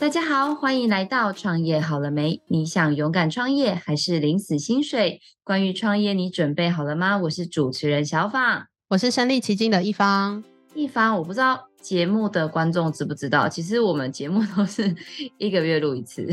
大家好，欢迎来到创业好了没？你想勇敢创业还是领死薪水？关于创业，你准备好了吗？我是主持人小芳，我是身临其境的一方。一方，我不知道节目的观众知不知道，其实我们节目都是一个月录一次。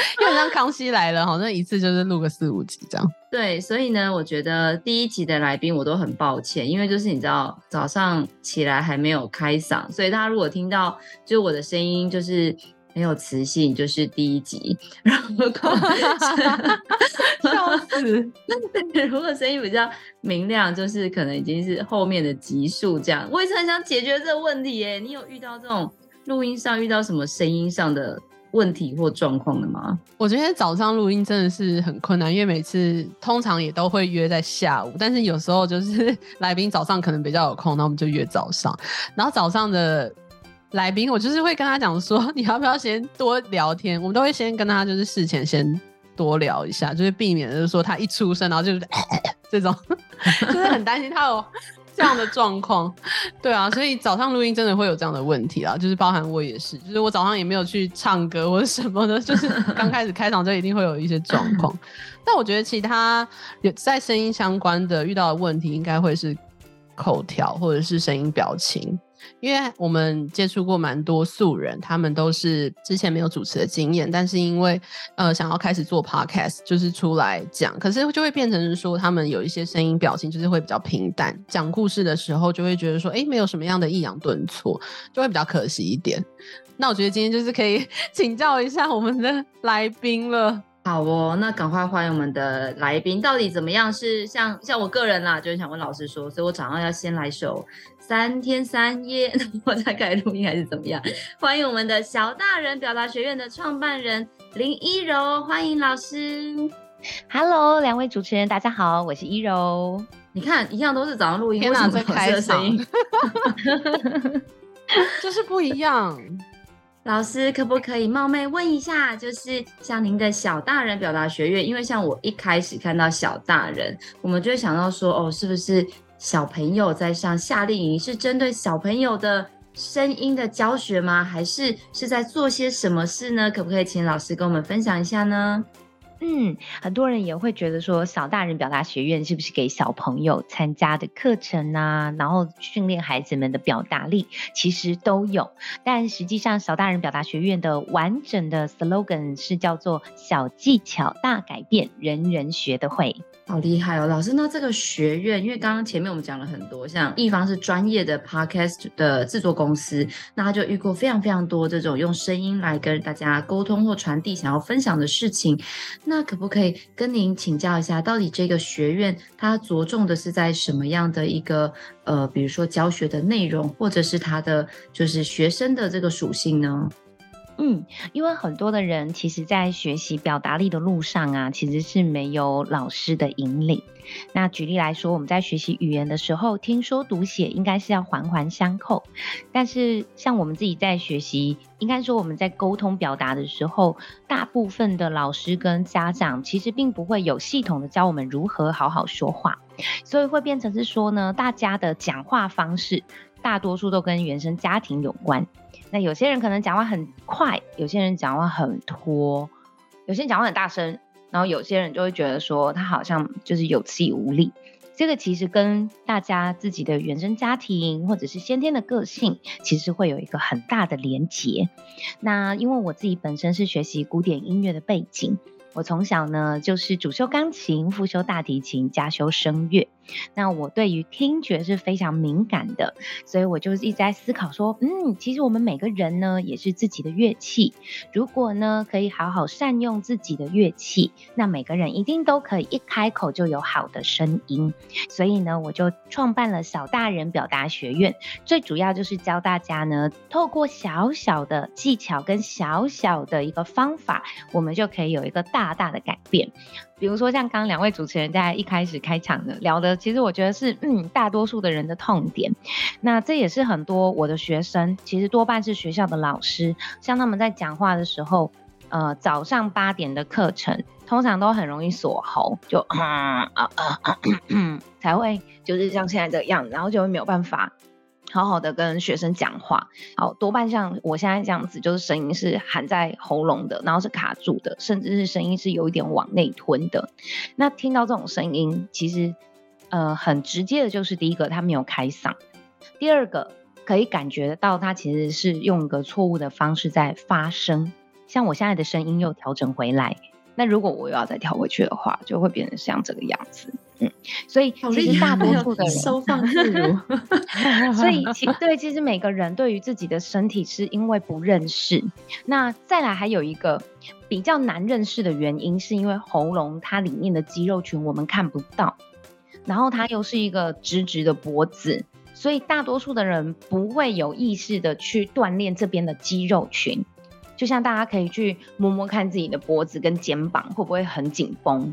因为像康熙来了，好像一次就是录个四五集这样。对，所以呢，我觉得第一集的来宾我都很抱歉，因为就是你知道早上起来还没有开嗓，所以大家如果听到就我的声音就是没有磁性，就是第一集。然后 笑死，如果声音比较明亮，就是可能已经是后面的集数这样。我也是很想解决这个问题耶，你有遇到这种录音上遇到什么声音上的？问题或状况的吗？我觉得早上录音真的是很困难，因为每次通常也都会约在下午，但是有时候就是 来宾早上可能比较有空，那我们就约早上。然后早上的来宾，我就是会跟他讲说，你要不要先多聊天？我们都会先跟他就是事前先多聊一下，就是避免就是说他一出生然后就是 这种，就是很担心他有。这样的状况，对啊，所以早上录音真的会有这样的问题啦，就是包含我也是，就是我早上也没有去唱歌或者什么的，就是刚开始开场就一定会有一些状况。但我觉得其他有在声音相关的遇到的问题，应该会是口条或者是声音表情。因为我们接触过蛮多素人，他们都是之前没有主持的经验，但是因为呃想要开始做 podcast，就是出来讲，可是就会变成是说他们有一些声音表情就是会比较平淡，讲故事的时候就会觉得说，哎，没有什么样的抑扬顿挫，就会比较可惜一点。那我觉得今天就是可以 请教一下我们的来宾了。好哦，那赶快欢迎我们的来宾，到底怎么样？是像像我个人啦，就是想问老师说，所以我早上要先来首三天三夜，我再开始录音还是怎么样？欢迎我们的小大人表达学院的创办人林一柔，欢迎老师。Hello，两位主持人，大家好，我是一柔。你看，一样都是早上录音，天哪，这开声音，就是不一样。老师可不可以冒昧问一下，就是像您的小大人表达学院，因为像我一开始看到小大人，我们就会想到说，哦，是不是小朋友在上夏令营？是针对小朋友的声音的教学吗？还是是在做些什么事呢？可不可以请老师跟我们分享一下呢？嗯，很多人也会觉得说，小大人表达学院是不是给小朋友参加的课程啊？然后训练孩子们的表达力，其实都有。但实际上，小大人表达学院的完整的 slogan 是叫做“小技巧大改变，人人学得会”。好厉害哦，老师。那这个学院，因为刚刚前面我们讲了很多，像一方是专业的 podcast 的制作公司，那他就遇过非常非常多这种用声音来跟大家沟通或传递想要分享的事情。那可不可以跟您请教一下，到底这个学院它着重的是在什么样的一个呃，比如说教学的内容，或者是它的就是学生的这个属性呢？嗯，因为很多的人其实，在学习表达力的路上啊，其实是没有老师的引领。那举例来说，我们在学习语言的时候，听说读写应该是要环环相扣。但是，像我们自己在学习，应该说我们在沟通表达的时候，大部分的老师跟家长其实并不会有系统的教我们如何好好说话，所以会变成是说呢，大家的讲话方式大多数都跟原生家庭有关。那有些人可能讲话很快，有些人讲话很拖，有些人讲话很大声，然后有些人就会觉得说他好像就是有气无力。这个其实跟大家自己的原生家庭或者是先天的个性，其实会有一个很大的连结。那因为我自己本身是学习古典音乐的背景。我从小呢就是主修钢琴、副修大提琴、加修声乐。那我对于听觉是非常敏感的，所以我就一直在思考说，嗯，其实我们每个人呢也是自己的乐器。如果呢可以好好善用自己的乐器，那每个人一定都可以一开口就有好的声音。所以呢，我就创办了小大人表达学院，最主要就是教大家呢，透过小小的技巧跟小小的一个方法，我们就可以有一个大。大大的改变，比如说像刚刚两位主持人在一开始开场的聊的，其实我觉得是嗯大多数的人的痛点。那这也是很多我的学生，其实多半是学校的老师，像他们在讲话的时候，呃，早上八点的课程通常都很容易锁喉，就啊啊啊啊，才会就是像现在这样，然后就会没有办法好好的跟学生讲话，好，多半像我现在这样子，就是声音是含在喉咙的，然后是卡住的，甚至是声音是有一点往内吞的。那听到这种声音，其实呃很直接的就是第一个，他没有开嗓；第二个，可以感觉到他其实是用一个错误的方式在发声。像我现在的声音又调整回来，那如果我又要再调回去的话，就会变成像这个样子。嗯，所以其实大多数的人收放自如，所以其 对，其实每个人对于自己的身体是因为不认识。那再来还有一个比较难认识的原因，是因为喉咙它里面的肌肉群我们看不到，然后它又是一个直直的脖子，所以大多数的人不会有意识的去锻炼这边的肌肉群。就像大家可以去摸摸看自己的脖子跟肩膀会不会很紧绷。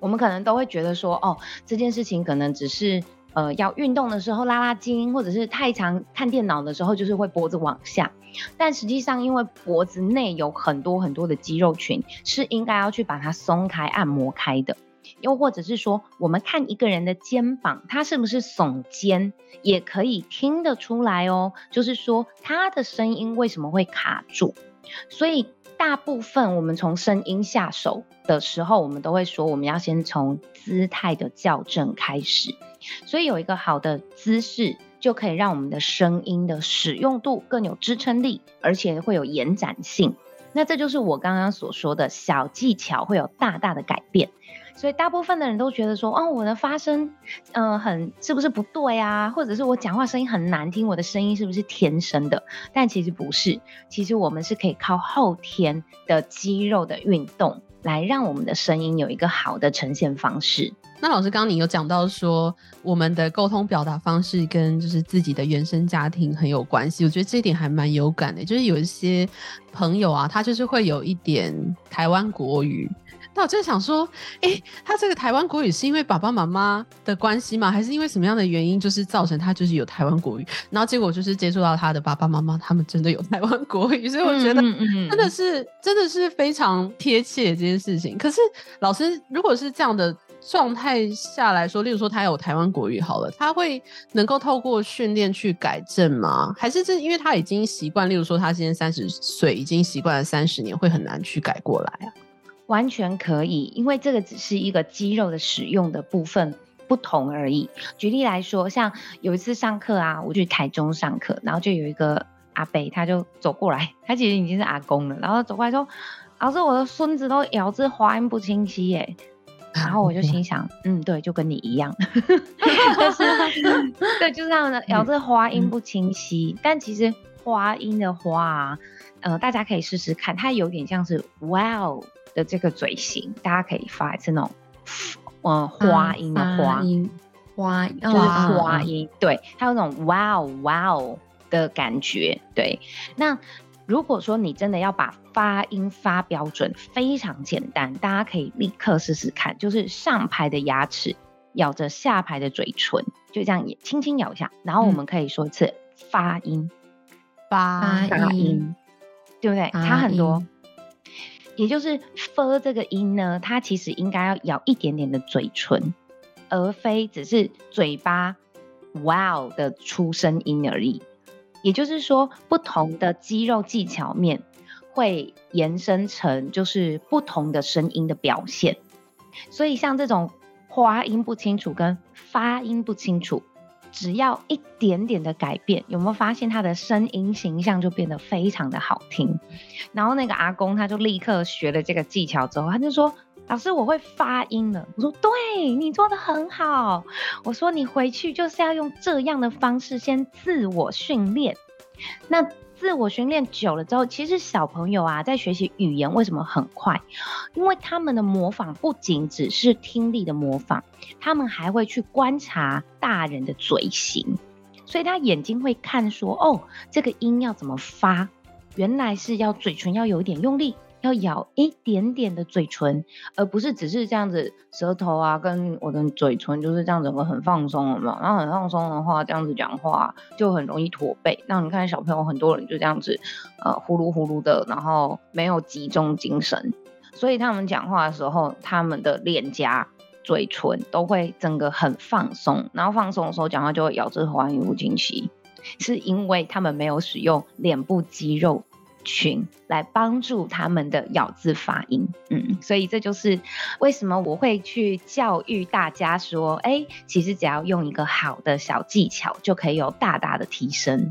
我们可能都会觉得说，哦，这件事情可能只是，呃，要运动的时候拉拉筋，或者是太常看电脑的时候，就是会脖子往下。但实际上，因为脖子内有很多很多的肌肉群，是应该要去把它松开、按摩开的。又或者是说，我们看一个人的肩膀，他是不是耸肩，也可以听得出来哦。就是说，他的声音为什么会卡住？所以。大部分我们从声音下手的时候，我们都会说，我们要先从姿态的校正开始。所以有一个好的姿势，就可以让我们的声音的使用度更有支撑力，而且会有延展性。那这就是我刚刚所说的小技巧会有大大的改变。所以大部分的人都觉得说，哦，我的发声，嗯、很是不是不对啊？或者是我讲话声音很难听，我的声音是不是天生的？但其实不是，其实我们是可以靠后天的肌肉的运动，来让我们的声音有一个好的呈现方式。那老师刚刚你有讲到说，我们的沟通表达方式跟就是自己的原生家庭很有关系，我觉得这一点还蛮有感的。就是有一些朋友啊，他就是会有一点台湾国语。那我就想说，哎、欸，他这个台湾国语是因为爸爸妈妈的关系吗？还是因为什么样的原因，就是造成他就是有台湾国语？然后结果就是接触到他的爸爸妈妈，他们真的有台湾国语，所以我觉得真的是真的是非常贴切这件事情。可是老师，如果是这样的状态下来说，例如说他有台湾国语好了，他会能够透过训练去改正吗？还是这因为他已经习惯，例如说他今年三十岁，已经习惯了三十年，会很难去改过来啊？完全可以，因为这个只是一个肌肉的使用的部分不同而已。举例来说，像有一次上课啊，我去台中上课，然后就有一个阿伯，他就走过来，他其实已经是阿公了，然后走过来说：“老师，我的孙子都咬字发音不清晰耶。”然后我就心想：“嗯，对，就跟你一样。”但是，对，就是这样的，咬字发音不清晰。嗯、但其实发音的话啊，呃，大家可以试试看，它有点像是 “wow”。的这个嘴型，大家可以发一次那种，嗯，花音的花音，花就是花音，对，它有那种哇哦哇哦的感觉，对。那如果说你真的要把发音发标准，非常简单，大家可以立刻试试看，就是上排的牙齿咬着下排的嘴唇，就这样也轻轻咬一下，然后我们可以说一次发音，发音，对不对？差很多。也就是 “f” 这个音呢，它其实应该要咬一点点的嘴唇，而非只是嘴巴 “wow” 的出声音而已。也就是说，不同的肌肉技巧面会延伸成就是不同的声音的表现。所以像这种发音不清楚跟发音不清楚。只要一点点的改变，有没有发现他的声音形象就变得非常的好听？然后那个阿公他就立刻学了这个技巧之后，他就说：“老师，我会发音了。”我说：“对，你做的很好。”我说：“你回去就是要用这样的方式先自我训练。”那。自我训练久了之后，其实小朋友啊，在学习语言为什么很快？因为他们的模仿不仅只是听力的模仿，他们还会去观察大人的嘴型，所以他眼睛会看说，哦，这个音要怎么发？原来是要嘴唇要有一点用力。要咬一点点的嘴唇，而不是只是这样子，舌头啊跟我的嘴唇就是这样子，我很放松了嘛。然后很放松的话，这样子讲话就很容易驼背。那你看小朋友很多人就这样子，呃，呼噜呼噜的，然后没有集中精神，所以他们讲话的时候，他们的脸颊、嘴唇都会整个很放松，然后放松的时候讲话就会咬字发音不清晰。是因为他们没有使用脸部肌肉群来帮助他们的咬字发音。嗯，所以这就是为什么我会去教育大家说，哎，其实只要用一个好的小技巧，就可以有大大的提升。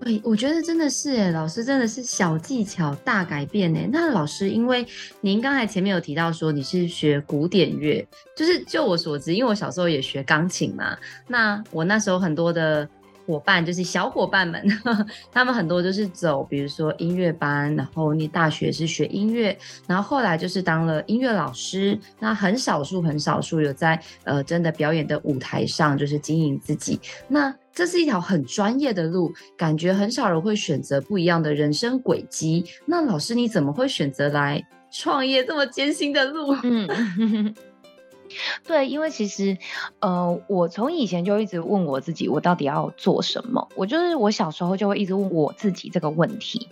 对，我觉得真的是诶，老师真的是小技巧大改变诶。那老师，因为您刚才前面有提到说你是学古典乐，就是就我所知，因为我小时候也学钢琴嘛，那我那时候很多的。伙伴就是小伙伴们，他们很多就是走，比如说音乐班，然后你大学是学音乐，然后后来就是当了音乐老师。那很少数很少数有在呃真的表演的舞台上，就是经营自己。那这是一条很专业的路，感觉很少人会选择不一样的人生轨迹。那老师你怎么会选择来创业这么艰辛的路？嗯。对，因为其实，呃，我从以前就一直问我自己，我到底要做什么？我就是我小时候就会一直问我自己这个问题。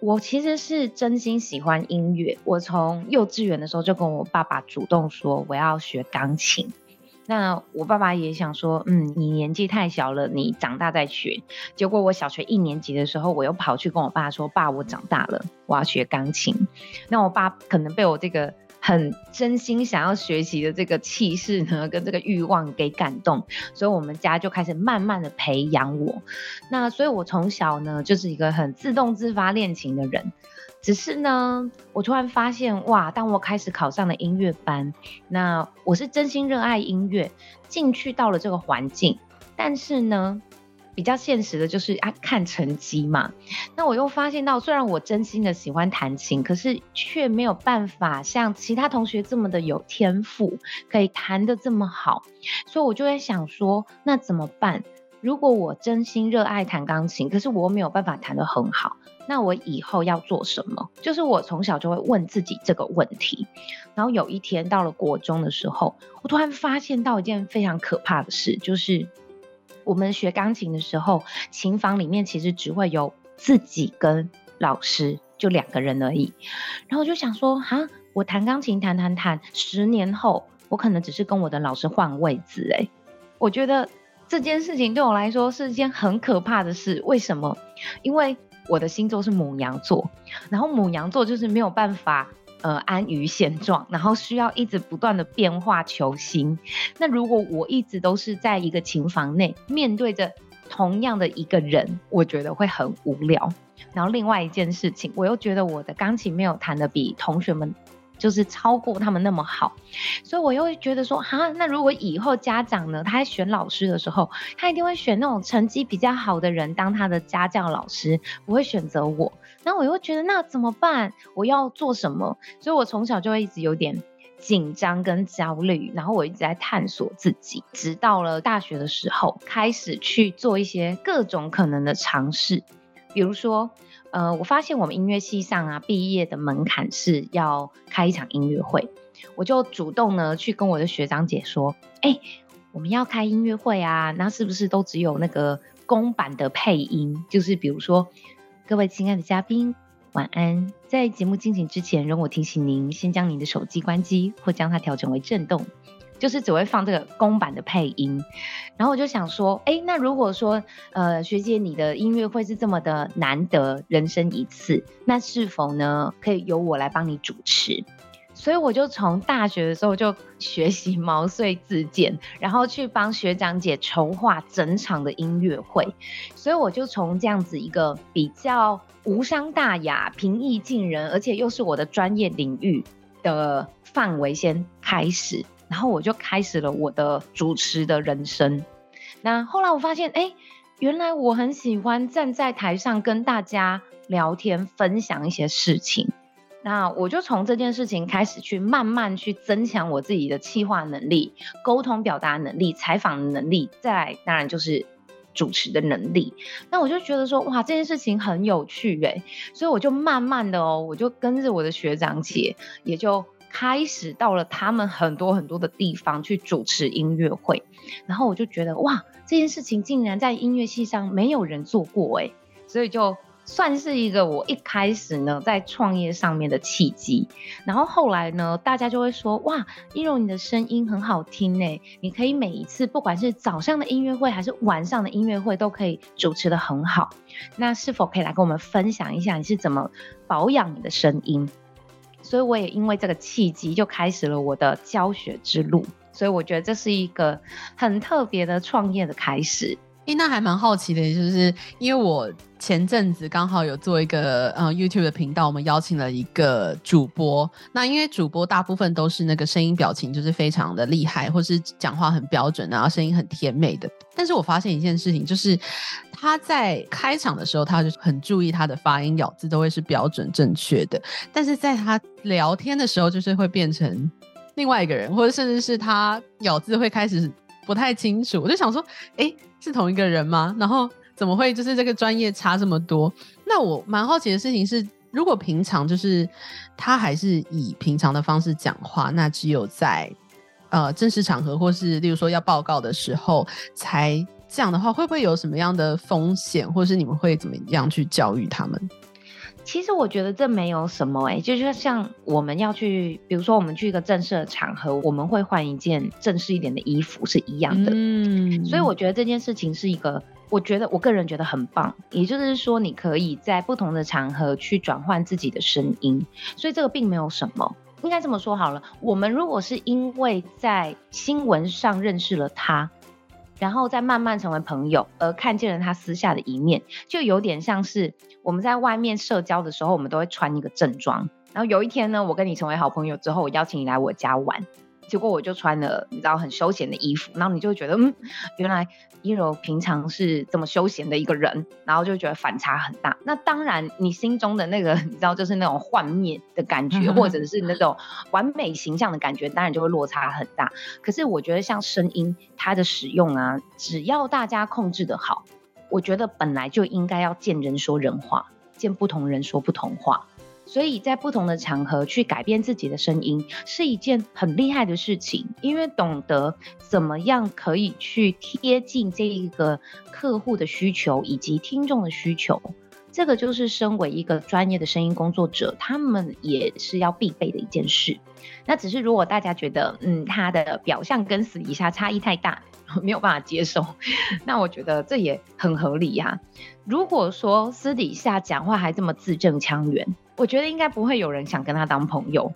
我其实是真心喜欢音乐，我从幼稚园的时候就跟我爸爸主动说我要学钢琴。那我爸爸也想说，嗯，你年纪太小了，你长大再学。结果我小学一年级的时候，我又跑去跟我爸说，爸，我长大了，我要学钢琴。那我爸可能被我这个。很真心想要学习的这个气势呢，跟这个欲望给感动，所以我们家就开始慢慢的培养我。那所以，我从小呢就是一个很自动自发练琴的人。只是呢，我突然发现，哇，当我开始考上了音乐班，那我是真心热爱音乐，进去到了这个环境，但是呢。比较现实的就是啊，看成绩嘛。那我又发现到，虽然我真心的喜欢弹琴，可是却没有办法像其他同学这么的有天赋，可以弹得这么好。所以我就在想说，那怎么办？如果我真心热爱弹钢琴，可是我没有办法弹得很好，那我以后要做什么？就是我从小就会问自己这个问题。然后有一天到了国中的时候，我突然发现到一件非常可怕的事，就是。我们学钢琴的时候，琴房里面其实只会有自己跟老师，就两个人而已。然后我就想说，哈，我弹钢琴弹弹弹，十年后我可能只是跟我的老师换位置。诶，我觉得这件事情对我来说是一件很可怕的事。为什么？因为我的星座是牡羊座，然后牡羊座就是没有办法。呃，安于现状，然后需要一直不断的变化求新。那如果我一直都是在一个琴房内，面对着同样的一个人，我觉得会很无聊。然后另外一件事情，我又觉得我的钢琴没有弹得比同学们。就是超过他们那么好，所以我又会觉得说，哈，那如果以后家长呢，他在选老师的时候，他一定会选那种成绩比较好的人当他的家教老师，不会选择我。那我又觉得，那怎么办？我要做什么？所以我从小就会一直有点紧张跟焦虑，然后我一直在探索自己，直到了大学的时候，开始去做一些各种可能的尝试，比如说。呃，我发现我们音乐系上啊，毕业的门槛是要开一场音乐会，我就主动呢去跟我的学长姐说，哎、我们要开音乐会啊，那是不是都只有那个公版的配音？就是比如说，各位亲爱的嘉宾，晚安，在节目进行之前，容我提醒您，先将您的手机关机或将它调整为震动。就是只会放这个公版的配音，然后我就想说，哎，那如果说，呃，学姐你的音乐会是这么的难得，人生一次，那是否呢可以由我来帮你主持？所以我就从大学的时候就学习毛遂自荐，然后去帮学长姐筹划整场的音乐会。所以我就从这样子一个比较无伤大雅、平易近人，而且又是我的专业领域的范围先开始。然后我就开始了我的主持的人生。那后来我发现，哎，原来我很喜欢站在台上跟大家聊天，分享一些事情。那我就从这件事情开始去慢慢去增强我自己的企划能力、沟通表达能力、采访能力，再来当然就是主持的能力。那我就觉得说，哇，这件事情很有趣哎，所以我就慢慢的哦，我就跟着我的学长姐，也就。开始到了他们很多很多的地方去主持音乐会，然后我就觉得哇，这件事情竟然在音乐系上没有人做过诶，所以就算是一个我一开始呢在创业上面的契机。然后后来呢，大家就会说：“哇，一柔你的声音很好听诶，你可以每一次不管是早上的音乐会还是晚上的音乐会，都可以主持得很好。那是否可以来跟我们分享一下你是怎么保养你的声音？”所以我也因为这个契机，就开始了我的教学之路。所以我觉得这是一个很特别的创业的开始。那还蛮好奇的，就是因为我前阵子刚好有做一个呃 YouTube 的频道，我们邀请了一个主播。那因为主播大部分都是那个声音表情就是非常的厉害，或是讲话很标准，然后声音很甜美的。但是我发现一件事情，就是他在开场的时候，他就很注意他的发音咬字都会是标准正确的，但是在他聊天的时候，就是会变成另外一个人，或者甚至是他咬字会开始不太清楚。我就想说，诶。是同一个人吗？然后怎么会就是这个专业差这么多？那我蛮好奇的事情是，如果平常就是他还是以平常的方式讲话，那只有在呃正式场合或是例如说要报告的时候才这样的话，会不会有什么样的风险，或是你们会怎么样去教育他们？其实我觉得这没有什么哎、欸，就是像我们要去，比如说我们去一个正式的场合，我们会换一件正式一点的衣服是一样的。嗯，所以我觉得这件事情是一个，我觉得我个人觉得很棒。也就是说，你可以在不同的场合去转换自己的声音，所以这个并没有什么。应该这么说好了，我们如果是因为在新闻上认识了他。然后再慢慢成为朋友，而看见了他私下的一面，就有点像是我们在外面社交的时候，我们都会穿一个正装。然后有一天呢，我跟你成为好朋友之后，我邀请你来我家玩。结果我就穿了你知道很休闲的衣服，然后你就会觉得嗯，原来一柔平常是这么休闲的一个人，然后就觉得反差很大。那当然，你心中的那个你知道就是那种幻灭的感觉，或者是那种完美形象的感觉，当然就会落差很大。可是我觉得像声音它的使用啊，只要大家控制的好，我觉得本来就应该要见人说人话，见不同人说不同话。所以在不同的场合去改变自己的声音是一件很厉害的事情，因为懂得怎么样可以去贴近这一个客户的需求以及听众的需求，这个就是身为一个专业的声音工作者，他们也是要必备的一件事。那只是如果大家觉得，嗯，他的表象跟私底下差异太大，没有办法接受，那我觉得这也很合理呀。如果说私底下讲话还这么字正腔圆。我觉得应该不会有人想跟他当朋友，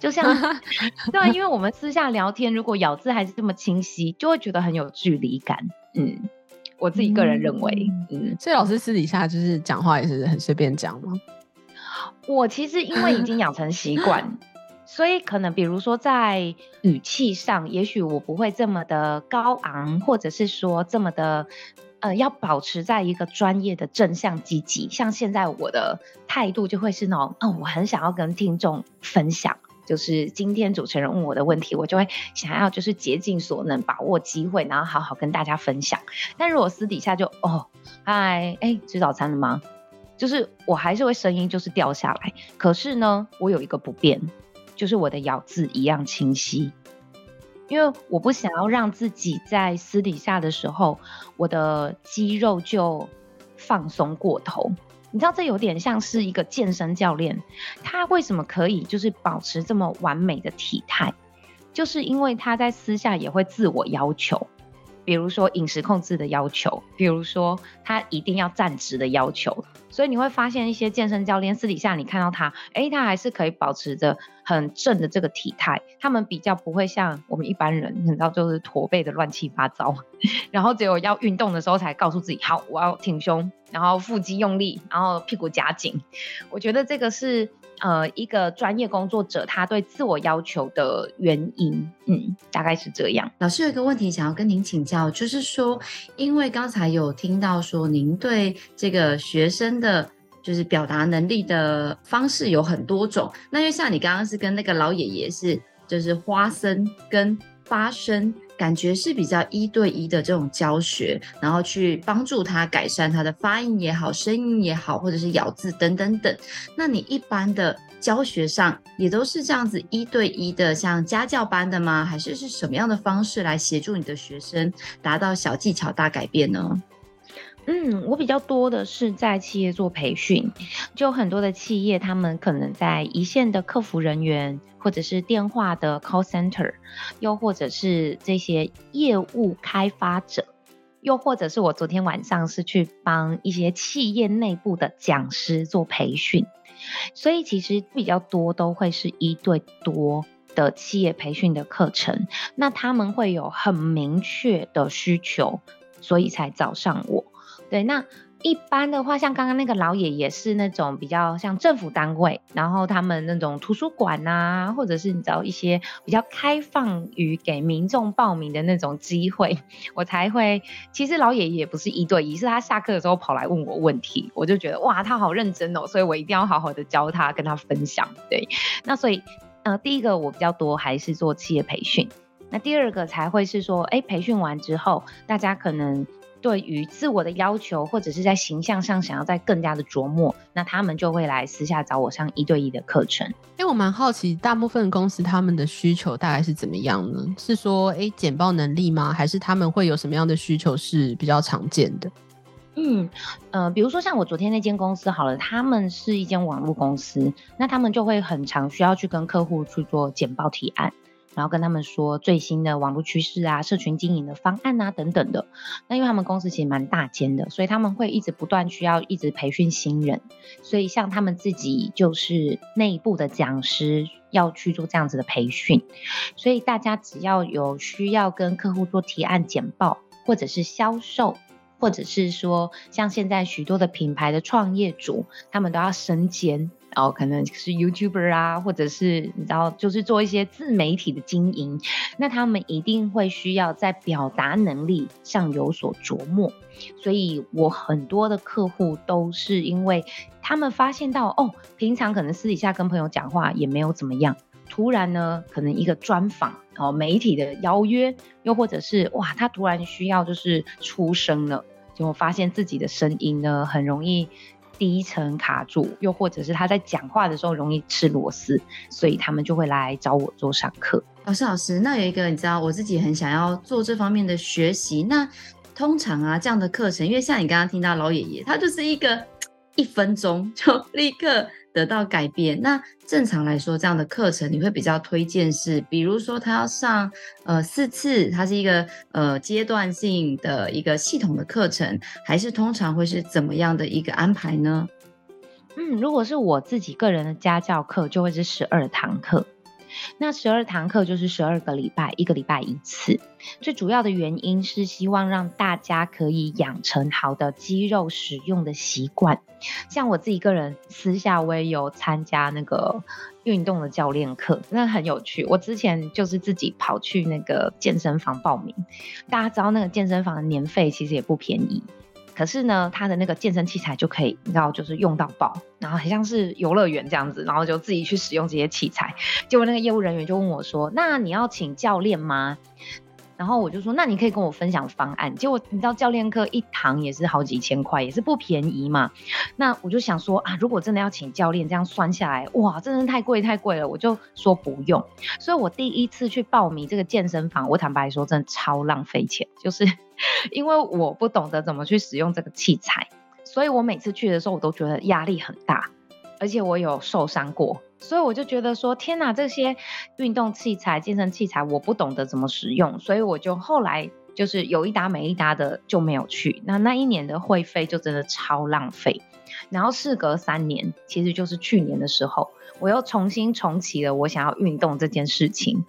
就像 对啊，因为我们私下聊天，如果咬字还是这么清晰，就会觉得很有距离感。嗯，我自己个人认为，嗯，所以老师私底下就是讲话也是很随便讲吗？我其实因为已经养成习惯，所以可能比如说在语气上，也许我不会这么的高昂，或者是说这么的。呃，要保持在一个专业的正向积极，像现在我的态度就会是那种，哦，我很想要跟听众分享，就是今天主持人问我的问题，我就会想要就是竭尽所能把握机会，然后好好跟大家分享。但如果私底下就，哦，嗨，哎，吃早餐了吗？就是我还是会声音就是掉下来，可是呢，我有一个不变，就是我的咬字一样清晰。因为我不想要让自己在私底下的时候，我的肌肉就放松过头。你知道，这有点像是一个健身教练，他为什么可以就是保持这么完美的体态，就是因为他在私下也会自我要求。比如说饮食控制的要求，比如说他一定要站直的要求，所以你会发现一些健身教练私底下你看到他，诶，他还是可以保持着很正的这个体态，他们比较不会像我们一般人，你知道就是驼背的乱七八糟，然后只有要运动的时候才告诉自己，好，我要挺胸，然后腹肌用力，然后屁股夹紧。我觉得这个是。呃，一个专业工作者，他对自我要求的原因，嗯，大概是这样。老师有一个问题想要跟您请教，就是说，因为刚才有听到说，您对这个学生的，就是表达能力的方式有很多种。那因为像你刚刚是跟那个老爷爷是，就是花生跟发声。感觉是比较一对一的这种教学，然后去帮助他改善他的发音也好，声音也好，或者是咬字等等等。那你一般的教学上也都是这样子一对一的，像家教班的吗？还是是什么样的方式来协助你的学生达到小技巧大改变呢？嗯，我比较多的是在企业做培训，就很多的企业，他们可能在一线的客服人员，或者是电话的 call center，又或者是这些业务开发者，又或者是我昨天晚上是去帮一些企业内部的讲师做培训，所以其实比较多都会是一对多的企业培训的课程，那他们会有很明确的需求，所以才找上我。对，那一般的话，像刚刚那个老爷爷是那种比较像政府单位，然后他们那种图书馆啊，或者是你知道一些比较开放于给民众报名的那种机会，我才会。其实老爷爷也不是一对一，是他下课的时候跑来问我问题，我就觉得哇，他好认真哦，所以我一定要好好的教他，跟他分享。对，那所以呃，第一个我比较多还是做企业培训，那第二个才会是说，哎，培训完之后，大家可能。对于自我的要求，或者是在形象上想要再更加的琢磨，那他们就会来私下找我上一对一的课程。因为我蛮好奇，大部分公司他们的需求大概是怎么样呢？是说，诶，简报能力吗？还是他们会有什么样的需求是比较常见的？嗯，呃，比如说像我昨天那间公司好了，他们是一间网络公司，那他们就会很常需要去跟客户去做简报提案。然后跟他们说最新的网络趋势啊、社群经营的方案啊等等的。那因为他们公司其实蛮大间的，所以他们会一直不断需要一直培训新人。所以像他们自己就是内部的讲师要去做这样子的培训。所以大家只要有需要跟客户做提案简报，或者是销售，或者是说像现在许多的品牌的创业主，他们都要身兼。哦可能是 YouTuber 啊，或者是你知道，就是做一些自媒体的经营，那他们一定会需要在表达能力上有所琢磨。所以我很多的客户都是因为他们发现到，哦，平常可能私底下跟朋友讲话也没有怎么样，突然呢，可能一个专访哦，媒体的邀约，又或者是哇，他突然需要就是出声了，就发现自己的声音呢很容易。第一层卡住，又或者是他在讲话的时候容易吃螺丝，所以他们就会来找我做上课。老师，老师，那有一个你知道，我自己很想要做这方面的学习。那通常啊，这样的课程，因为像你刚刚听到老爷爷，他就是一个 一分钟就立刻。得到改变。那正常来说，这样的课程你会比较推荐是，比如说他要上呃四次，它是一个呃阶段性的一个系统的课程，还是通常会是怎么样的一个安排呢？嗯，如果是我自己个人的家教课，就会是十二堂课。那十二堂课就是十二个礼拜，一个礼拜一次。最主要的原因是希望让大家可以养成好的肌肉使用的习惯。像我自己个人私下我也有参加那个运动的教练课，那很有趣。我之前就是自己跑去那个健身房报名，大家知道那个健身房的年费其实也不便宜。可是呢，他的那个健身器材就可以，你知道，就是用到爆，然后很像是游乐园这样子，然后就自己去使用这些器材。结果那个业务人员就问我说：“那你要请教练吗？”然后我就说，那你可以跟我分享方案。结果你知道教练课一堂也是好几千块，也是不便宜嘛。那我就想说啊，如果真的要请教练，这样算下来，哇，真的太贵太贵了。我就说不用。所以我第一次去报名这个健身房，我坦白说，真的超浪费钱，就是 因为我不懂得怎么去使用这个器材，所以我每次去的时候，我都觉得压力很大，而且我有受伤过。所以我就觉得说，天哪，这些运动器材、健身器材，我不懂得怎么使用，所以我就后来就是有一搭没一搭的就没有去。那那一年的会费就真的超浪费。然后事隔三年，其实就是去年的时候，我又重新重启了我想要运动这件事情。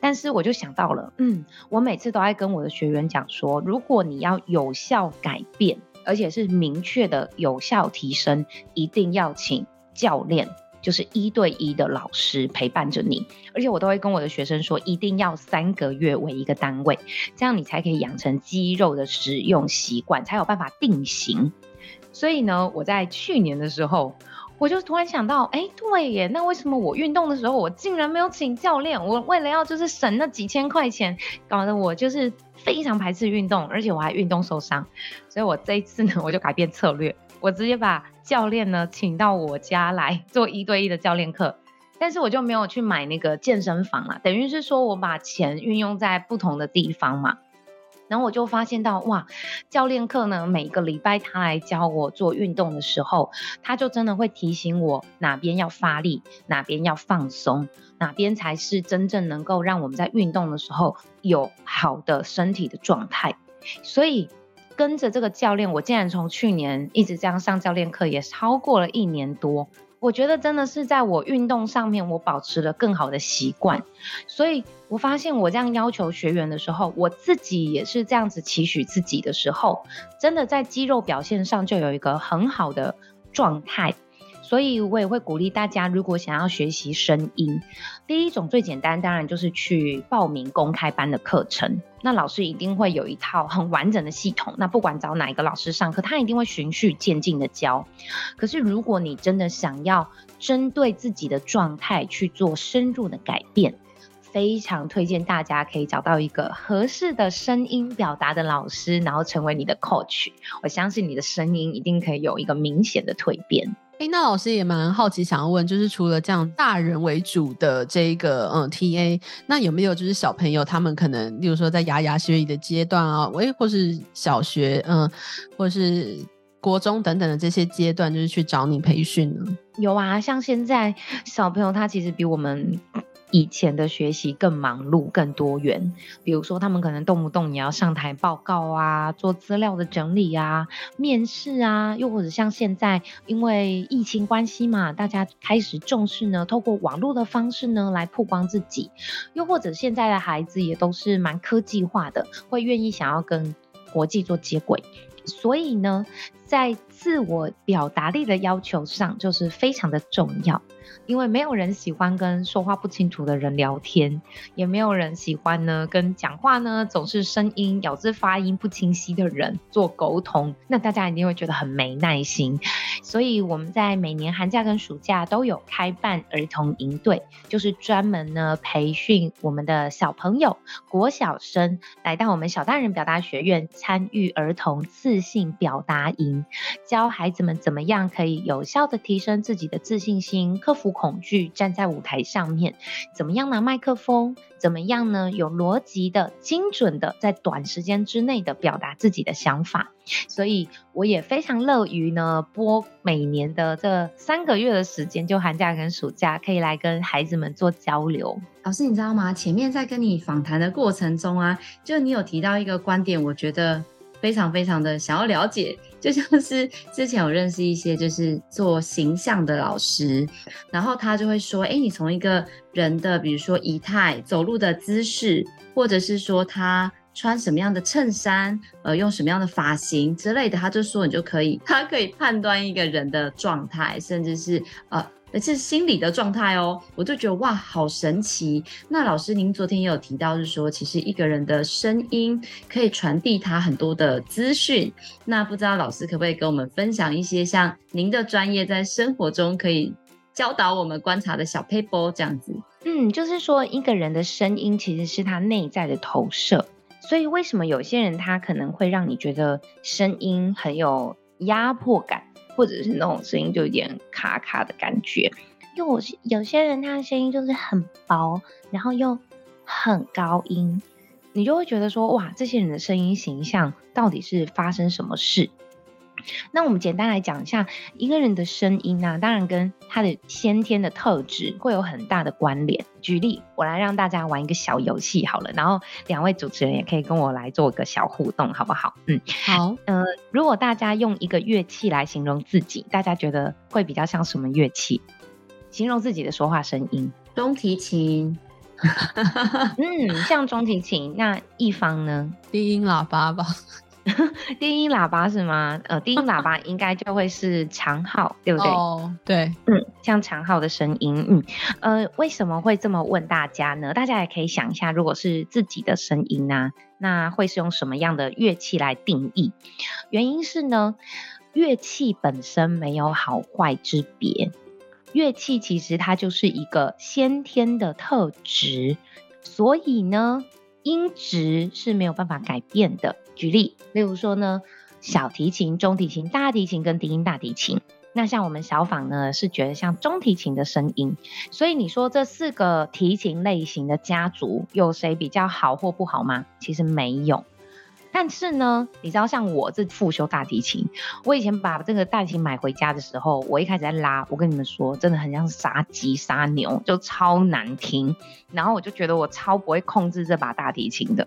但是我就想到了，嗯，我每次都爱跟我的学员讲说，如果你要有效改变，而且是明确的有效提升，一定要请教练。就是一对一的老师陪伴着你，而且我都会跟我的学生说，一定要三个月为一个单位，这样你才可以养成肌肉的使用习惯，才有办法定型。所以呢，我在去年的时候，我就突然想到，哎，对耶，那为什么我运动的时候，我竟然没有请教练？我为了要就是省那几千块钱，搞得我就是非常排斥运动，而且我还运动受伤。所以我这一次呢，我就改变策略。我直接把教练呢请到我家来做一对一的教练课，但是我就没有去买那个健身房啦，等于是说我把钱运用在不同的地方嘛。然后我就发现到，哇，教练课呢，每个礼拜他来教我做运动的时候，他就真的会提醒我哪边要发力，哪边要放松，哪边才是真正能够让我们在运动的时候有好的身体的状态。所以跟着这个教练，我竟然从去年一直这样上教练课，也超过了一年多。我觉得真的是在我运动上面，我保持了更好的习惯，所以我发现我这样要求学员的时候，我自己也是这样子期许自己的时候，真的在肌肉表现上就有一个很好的状态。所以我也会鼓励大家，如果想要学习声音，第一种最简单，当然就是去报名公开班的课程。那老师一定会有一套很完整的系统。那不管找哪一个老师上课，他一定会循序渐进的教。可是如果你真的想要针对自己的状态去做深入的改变，非常推荐大家可以找到一个合适的声音表达的老师，然后成为你的 coach。我相信你的声音一定可以有一个明显的蜕变。哎，那老师也蛮好奇，想要问，就是除了这样大人为主的这一个嗯 TA，那有没有就是小朋友他们可能，例如说在牙牙学语的阶段啊，喂，或是小学，嗯，或是国中等等的这些阶段，就是去找你培训呢？有啊，像现在小朋友他其实比我们。以前的学习更忙碌、更多元，比如说他们可能动不动也要上台报告啊，做资料的整理啊，面试啊，又或者像现在因为疫情关系嘛，大家开始重视呢，透过网络的方式呢来曝光自己，又或者现在的孩子也都是蛮科技化的，会愿意想要跟国际做接轨，所以呢，在自我表达力的要求上就是非常的重要。因为没有人喜欢跟说话不清楚的人聊天，也没有人喜欢呢跟讲话呢总是声音咬字发音不清晰的人做沟通，那大家一定会觉得很没耐心。所以我们在每年寒假跟暑假都有开办儿童营队，就是专门呢培训我们的小朋友国小生来到我们小大人表达学院参与儿童自信表达营，教孩子们怎么样可以有效地提升自己的自信心，克服恐惧，站在舞台上面，怎么样拿麦克风？怎么样呢？有逻辑的、精准的，在短时间之内的表达自己的想法。所以我也非常乐于呢，播每年的这三个月的时间，就寒假跟暑假，可以来跟孩子们做交流。老师，你知道吗？前面在跟你访谈的过程中啊，就你有提到一个观点，我觉得。非常非常的想要了解，就像是之前我认识一些就是做形象的老师，然后他就会说，哎，你从一个人的比如说仪态、走路的姿势，或者是说他穿什么样的衬衫，呃，用什么样的发型之类的，他就说你就可以，他可以判断一个人的状态，甚至是呃。而是心理的状态哦，我就觉得哇，好神奇。那老师，您昨天也有提到，是说其实一个人的声音可以传递他很多的资讯。那不知道老师可不可以跟我们分享一些像您的专业在生活中可以教导我们观察的小撇步这样子？嗯，就是说一个人的声音其实是他内在的投射，所以为什么有些人他可能会让你觉得声音很有压迫感？或者是那种声音就有点卡卡的感觉，因为我有些人他的声音就是很薄，然后又很高音，你就会觉得说哇，这些人的声音形象到底是发生什么事？那我们简单来讲一下一个人的声音呢、啊，当然跟他的先天的特质会有很大的关联。举例，我来让大家玩一个小游戏好了，然后两位主持人也可以跟我来做一个小互动，好不好？嗯，好。呃，如果大家用一个乐器来形容自己，大家觉得会比较像什么乐器？形容自己的说话声音，中提琴。嗯，像中提琴。那一方呢？低音喇叭吧。低音喇叭是吗？呃，低音喇叭应该就会是长号，对不对？哦，对，嗯，像长号的声音，嗯，呃，为什么会这么问大家呢？大家也可以想一下，如果是自己的声音呢、啊，那会是用什么样的乐器来定义？原因是呢，乐器本身没有好坏之别，乐器其实它就是一个先天的特质，所以呢，音质是没有办法改变的。举例，例如说呢，小提琴、中提琴、大提琴跟低音大提琴。那像我们小访呢，是觉得像中提琴的声音。所以你说这四个提琴类型的家族有谁比较好或不好吗？其实没有。但是呢，你知道，像我这复修大提琴，我以前把这个大提琴买回家的时候，我一开始在拉，我跟你们说，真的很像杀鸡杀牛，就超难听。然后我就觉得我超不会控制这把大提琴的。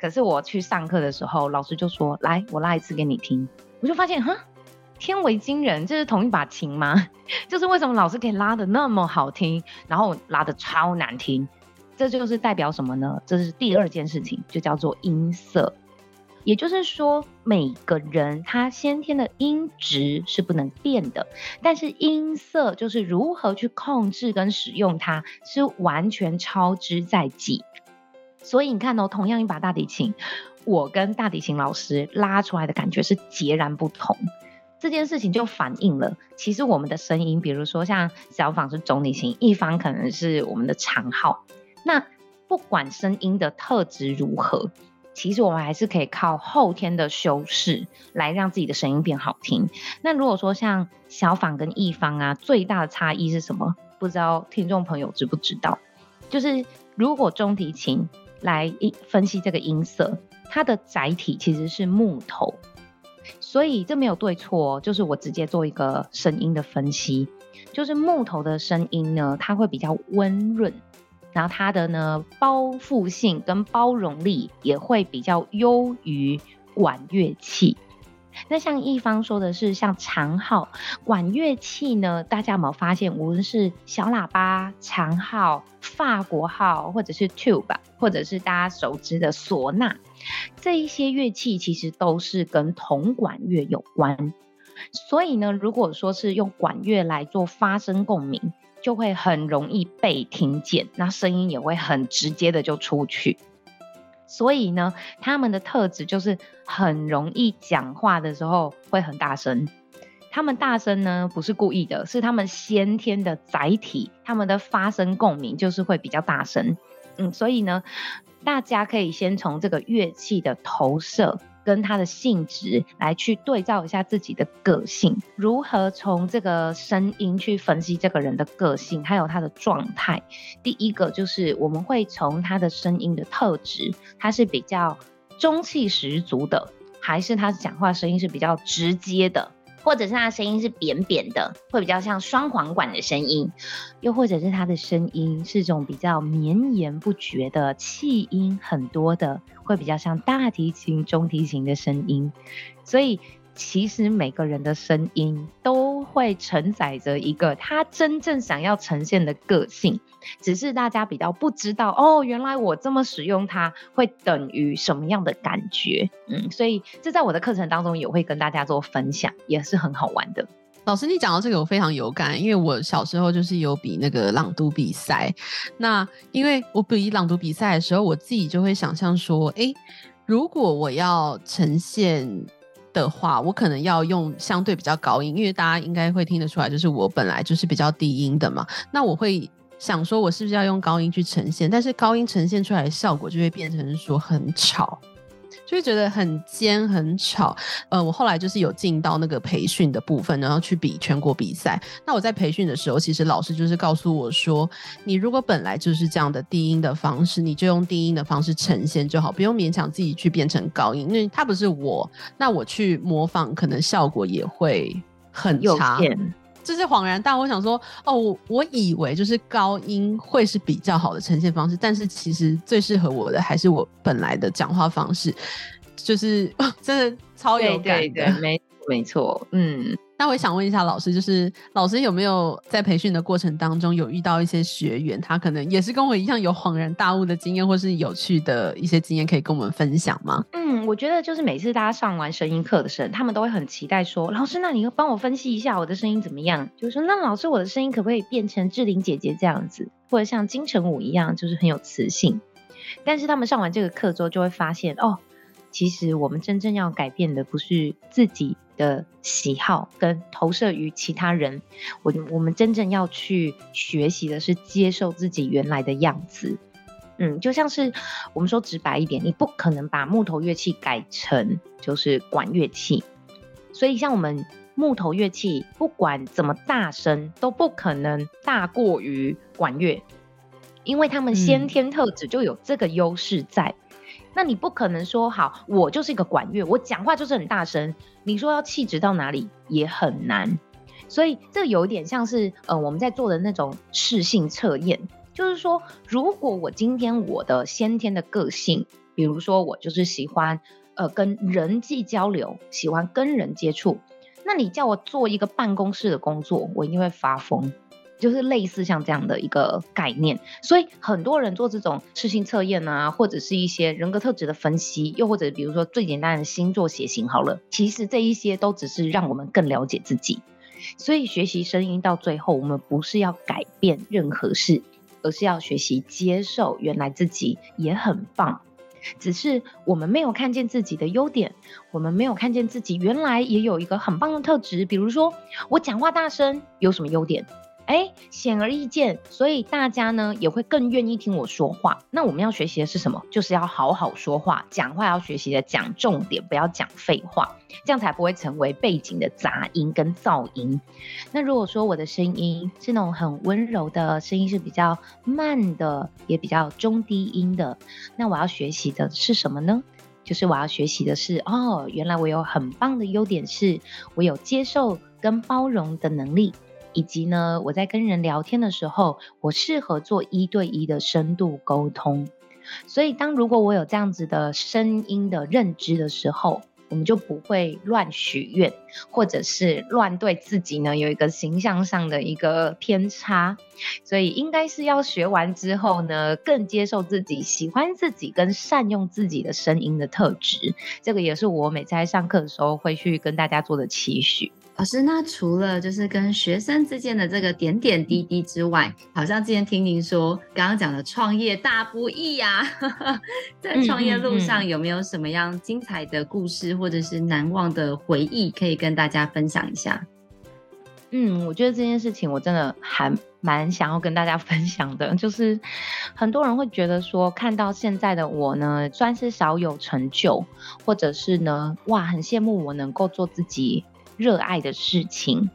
可是我去上课的时候，老师就说：“来，我拉一次给你听。”我就发现，哈，天为惊人，这是同一把琴吗？就是为什么老师可以拉得那么好听，然后拉得超难听？这就是代表什么呢？这是第二件事情，就叫做音色。也就是说，每个人他先天的音质是不能变的，但是音色就是如何去控制跟使用它，是完全超之在己。所以你看哦，同样一把大提琴，我跟大提琴老师拉出来的感觉是截然不同。这件事情就反映了，其实我们的声音，比如说像小访是中提琴，一方可能是我们的长号。那不管声音的特质如何。其实我们还是可以靠后天的修饰来让自己的声音变好听。那如果说像小访跟一方啊，最大的差异是什么？不知道听众朋友知不知道？就是如果中提琴来分析这个音色，它的载体其实是木头，所以这没有对错。就是我直接做一个声音的分析，就是木头的声音呢，它会比较温润。然后它的呢，包覆性跟包容力也会比较优于管乐器。那像一方说的是像长号管乐器呢，大家有没有发现，无论是小喇叭、长号、法国号，或者是 tube，或者是大家熟知的唢呐，这一些乐器其实都是跟铜管乐有关。所以呢，如果说是用管乐来做发声共鸣。就会很容易被听见，那声音也会很直接的就出去。所以呢，他们的特质就是很容易讲话的时候会很大声。他们大声呢，不是故意的，是他们先天的载体，他们的发声共鸣就是会比较大声。嗯，所以呢，大家可以先从这个乐器的投射。跟他的性质来去对照一下自己的个性，如何从这个声音去分析这个人的个性，还有他的状态。第一个就是我们会从他的声音的特质，他是比较中气十足的，还是他讲话声音是比较直接的？或者是他声音是扁扁的，会比较像双簧管的声音，又或者是他的声音是种比较绵延不绝的气音很多的，会比较像大提琴、中提琴的声音，所以。其实每个人的声音都会承载着一个他真正想要呈现的个性，只是大家比较不知道哦，原来我这么使用它会等于什么样的感觉，嗯，所以这在我的课程当中也会跟大家做分享，也是很好玩的。老师，你讲到这个我非常有感，因为我小时候就是有比那个朗读比赛，那因为我比朗读比赛的时候，我自己就会想象说，诶，如果我要呈现。的话，我可能要用相对比较高音，因为大家应该会听得出来，就是我本来就是比较低音的嘛。那我会想说，我是不是要用高音去呈现？但是高音呈现出来的效果就会变成说很吵。就会觉得很尖很吵，呃，我后来就是有进到那个培训的部分，然后去比全国比赛。那我在培训的时候，其实老师就是告诉我说，你如果本来就是这样的低音的方式，你就用低音的方式呈现就好，不用勉强自己去变成高音，因为它不是我，那我去模仿，可能效果也会很差。就是恍然大悟，我想说，哦，我我以为就是高音会是比较好的呈现方式，但是其实最适合我的还是我本来的讲话方式，就是 真的超有感的，对对对，没没错，嗯。那我想问一下老师，就是老师有没有在培训的过程当中有遇到一些学员，他可能也是跟我一样有恍然大悟的经验，或是有趣的一些经验，可以跟我们分享吗？嗯，我觉得就是每次大家上完声音课的时候，他们都会很期待说，老师，那你帮我分析一下我的声音怎么样？就是说，那老师，我的声音可不可以变成志玲姐姐这样子，或者像金城武一样，就是很有磁性？但是他们上完这个课之后，就会发现，哦，其实我们真正要改变的不是自己。的喜好跟投射于其他人，我我们真正要去学习的是接受自己原来的样子。嗯，就像是我们说直白一点，你不可能把木头乐器改成就是管乐器，所以像我们木头乐器不管怎么大声都不可能大过于管乐，因为他们先天特质就有这个优势在。那你不可能说好，我就是一个管乐，我讲话就是很大声。你说要气质到哪里也很难。所以这有点像是呃我们在做的那种适性测验，就是说，如果我今天我的先天的个性，比如说我就是喜欢呃跟人际交流，喜欢跟人接触，那你叫我做一个办公室的工作，我一定会发疯。就是类似像这样的一个概念，所以很多人做这种事情测验啊，或者是一些人格特质的分析，又或者比如说最简单的星座血型好了，其实这一些都只是让我们更了解自己。所以学习声音到最后，我们不是要改变任何事，而是要学习接受原来自己也很棒，只是我们没有看见自己的优点，我们没有看见自己原来也有一个很棒的特质，比如说我讲话大声有什么优点？哎，显而易见，所以大家呢也会更愿意听我说话。那我们要学习的是什么？就是要好好说话，讲话要学习的讲重点，不要讲废话，这样才不会成为背景的杂音跟噪音。那如果说我的声音是那种很温柔的声音，是比较慢的，也比较中低音的，那我要学习的是什么呢？就是我要学习的是，哦，原来我有很棒的优点，是我有接受跟包容的能力。以及呢，我在跟人聊天的时候，我适合做一对一的深度沟通。所以，当如果我有这样子的声音的认知的时候，我们就不会乱许愿，或者是乱对自己呢有一个形象上的一个偏差。所以，应该是要学完之后呢，更接受自己、喜欢自己跟善用自己的声音的特质。这个也是我每次在上课的时候会去跟大家做的期许。老师，那除了就是跟学生之间的这个点点滴滴之外，好像之前听您说，刚刚讲的创业大不易呀，在创业路上有没有什么样精彩的故事或者是难忘的回忆可以跟大家分享一下？嗯，我觉得这件事情我真的还蛮想要跟大家 分享的，就是很多人会觉得说，看到现在的我呢，算是小有成就，或者是呢，哇，很羡慕我能够做自己热爱的事情，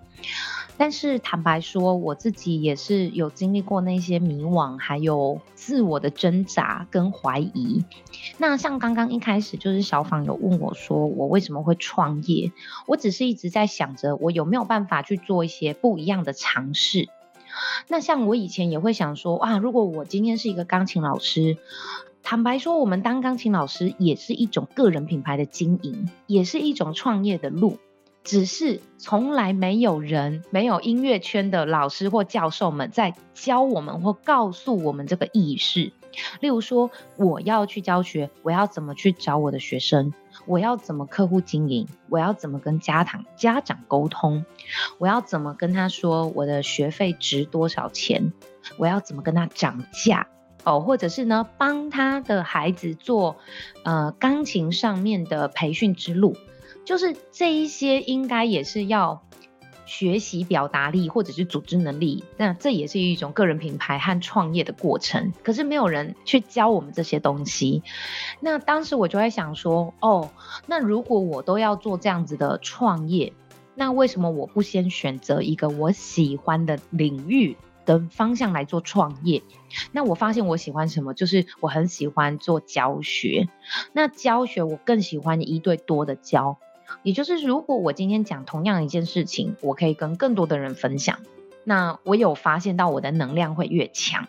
但是坦白说，我自己也是有经历过那些迷惘，还有自我的挣扎跟怀疑。那像刚刚一开始，就是小访有问我说，我为什么会创业？我只是一直在想着，我有没有办法去做一些不一样的尝试。那像我以前也会想说，啊，如果我今天是一个钢琴老师，坦白说，我们当钢琴老师也是一种个人品牌的经营，也是一种创业的路。只是从来没有人，没有音乐圈的老师或教授们在教我们或告诉我们这个意识。例如说，我要去教学，我要怎么去找我的学生？我要怎么客户经营？我要怎么跟家长家长沟通？我要怎么跟他说我的学费值多少钱？我要怎么跟他涨价？哦，或者是呢，帮他的孩子做呃钢琴上面的培训之路。就是这一些应该也是要学习表达力或者是组织能力，那这也是一种个人品牌和创业的过程。可是没有人去教我们这些东西。那当时我就在想说，哦，那如果我都要做这样子的创业，那为什么我不先选择一个我喜欢的领域的方向来做创业？那我发现我喜欢什么，就是我很喜欢做教学。那教学我更喜欢一对多的教。也就是，如果我今天讲同样一件事情，我可以跟更多的人分享，那我有发现到我的能量会越强。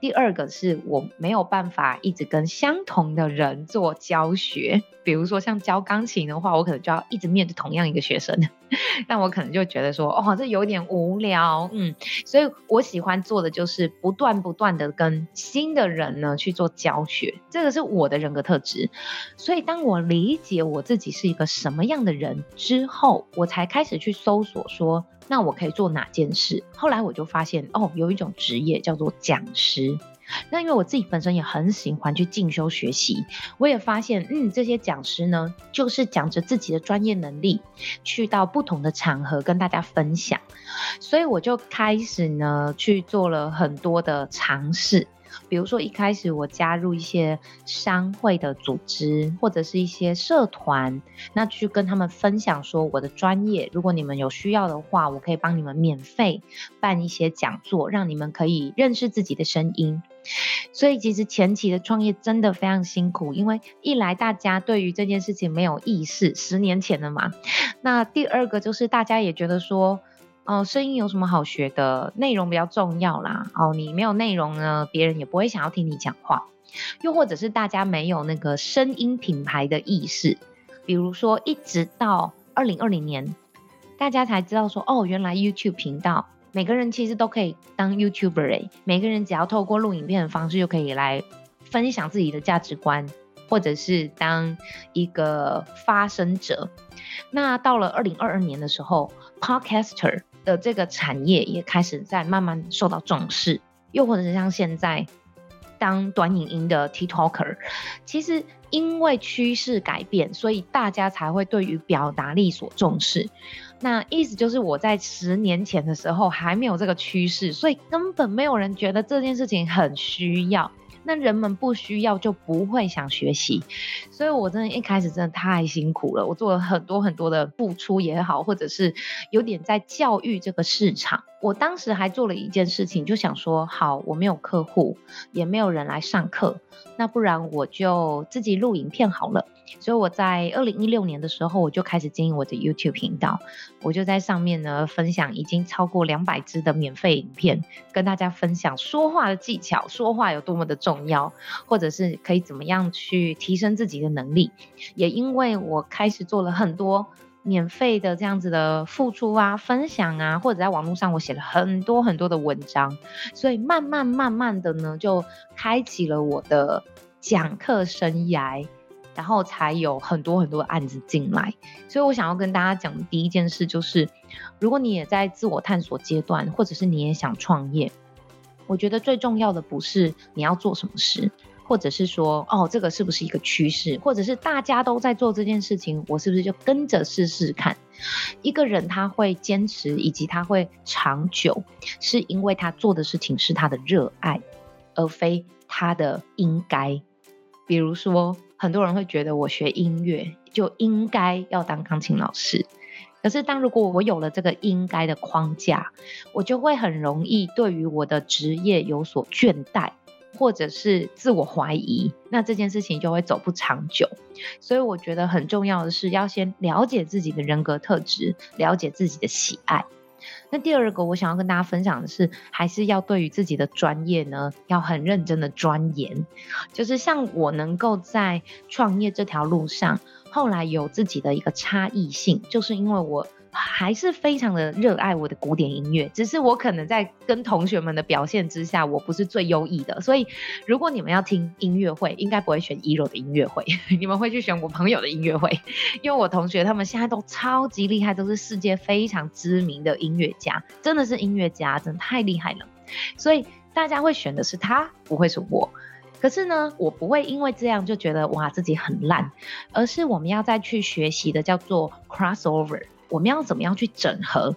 第二个是我没有办法一直跟相同的人做教学，比如说像教钢琴的话，我可能就要一直面对同样一个学生，但我可能就觉得说，哦，这有点无聊，嗯，所以我喜欢做的就是不断不断的跟新的人呢去做教学，这个是我的人格特质。所以当我理解我自己是一个什么样的人之后，我才开始去搜索说。那我可以做哪件事？后来我就发现，哦，有一种职业叫做讲师。那因为我自己本身也很喜欢去进修学习，我也发现，嗯，这些讲师呢，就是讲着自己的专业能力，去到不同的场合跟大家分享。所以我就开始呢，去做了很多的尝试。比如说，一开始我加入一些商会的组织，或者是一些社团，那去跟他们分享说我的专业。如果你们有需要的话，我可以帮你们免费办一些讲座，让你们可以认识自己的声音。所以其实前期的创业真的非常辛苦，因为一来大家对于这件事情没有意识，十年前了嘛。那第二个就是大家也觉得说，哦、声音有什么好学的？内容比较重要啦。哦，你没有内容呢，别人也不会想要听你讲话。又或者是大家没有那个声音品牌的意识，比如说一直到二零二零年，大家才知道说，哦，原来 YouTube 频道。每个人其实都可以当 YouTuber，每个人只要透过录影片的方式就可以来分享自己的价值观，或者是当一个发声者。那到了二零二二年的时候，Podcaster 的这个产业也开始在慢慢受到重视，又或者是像现在当短影音的 TikToker，其实因为趋势改变，所以大家才会对于表达力所重视。那意思就是我在十年前的时候还没有这个趋势，所以根本没有人觉得这件事情很需要。那人们不需要就不会想学习，所以我真的一开始真的太辛苦了。我做了很多很多的付出也好，或者是有点在教育这个市场。我当时还做了一件事情，就想说，好，我没有客户，也没有人来上课，那不然我就自己录影片好了。所以我在二零一六年的时候，我就开始经营我的 YouTube 频道，我就在上面呢分享已经超过两百支的免费影片，跟大家分享说话的技巧，说话有多么的重要，或者是可以怎么样去提升自己的能力。也因为我开始做了很多。免费的这样子的付出啊、分享啊，或者在网络上我写了很多很多的文章，所以慢慢慢慢的呢，就开启了我的讲课生涯，然后才有很多很多案子进来。所以我想要跟大家讲的第一件事就是，如果你也在自我探索阶段，或者是你也想创业，我觉得最重要的不是你要做什么事。或者是说，哦，这个是不是一个趋势？或者是大家都在做这件事情，我是不是就跟着试试看？一个人他会坚持，以及他会长久，是因为他做的事情是他的热爱，而非他的应该。比如说，很多人会觉得我学音乐就应该要当钢琴老师，可是当如果我有了这个应该的框架，我就会很容易对于我的职业有所倦怠。或者是自我怀疑，那这件事情就会走不长久。所以我觉得很重要的是要先了解自己的人格特质，了解自己的喜爱。那第二个我想要跟大家分享的是，还是要对于自己的专业呢，要很认真的钻研。就是像我能够在创业这条路上，后来有自己的一个差异性，就是因为我。还是非常的热爱我的古典音乐，只是我可能在跟同学们的表现之下，我不是最优异的。所以，如果你们要听音乐会，应该不会选 Ero 的音乐会，你们会去选我朋友的音乐会，因为我同学他们现在都超级厉害，都是世界非常知名的音乐家，真的是音乐家，真的太厉害了。所以大家会选的是他，不会是我。可是呢，我不会因为这样就觉得哇自己很烂，而是我们要再去学习的叫做 crossover。我们要怎么样去整合，